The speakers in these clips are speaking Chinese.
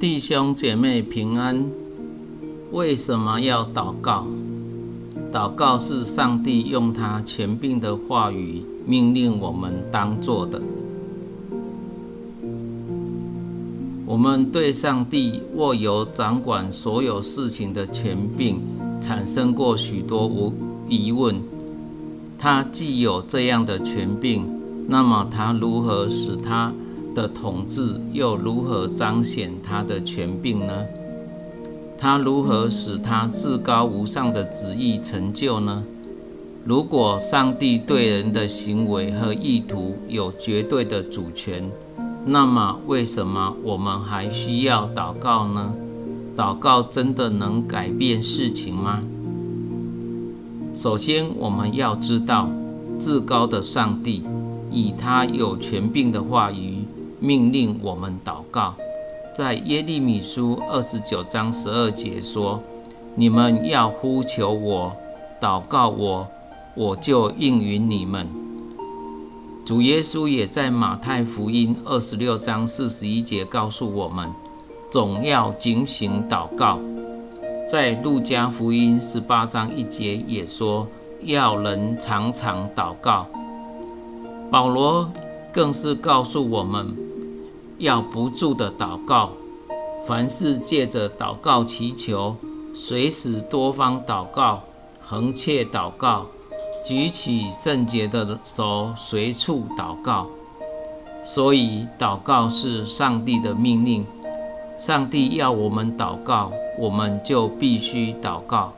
弟兄姐妹平安。为什么要祷告？祷告是上帝用他权柄的话语命令我们当做的。我们对上帝握有掌管所有事情的权柄产生过许多无疑问。他既有这样的权柄，那么他如何使他的统治又如何彰显他的权柄呢？他如何使他至高无上的旨意成就呢？如果上帝对人的行为和意图有绝对的主权，那么为什么我们还需要祷告呢？祷告真的能改变事情吗？首先，我们要知道，至高的上帝以他有权柄的话语命令我们祷告。在耶利米书二十九章十二节说：“你们要呼求我，祷告我，我就应允你们。”主耶稣也在马太福音二十六章四十一节告诉我们：“总要警醒祷告。”在路加福音十八章一节也说：“要人常常祷告。”保罗更是告诉我们。要不住的祷告，凡事借着祷告祈求，随时多方祷告，横切祷告，举起圣洁的手随处祷告。所以，祷告是上帝的命令。上帝要我们祷告，我们就必须祷告；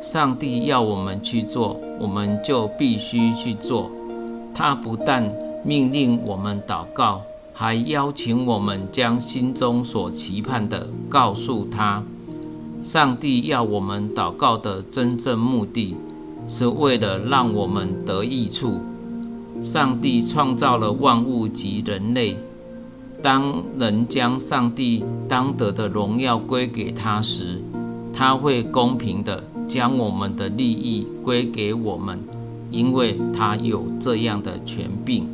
上帝要我们去做，我们就必须去做。他不但命令我们祷告。还邀请我们将心中所期盼的告诉他。上帝要我们祷告的真正目的，是为了让我们得益处。上帝创造了万物及人类，当人将上帝当得的荣耀归给他时，他会公平的将我们的利益归给我们，因为他有这样的权柄。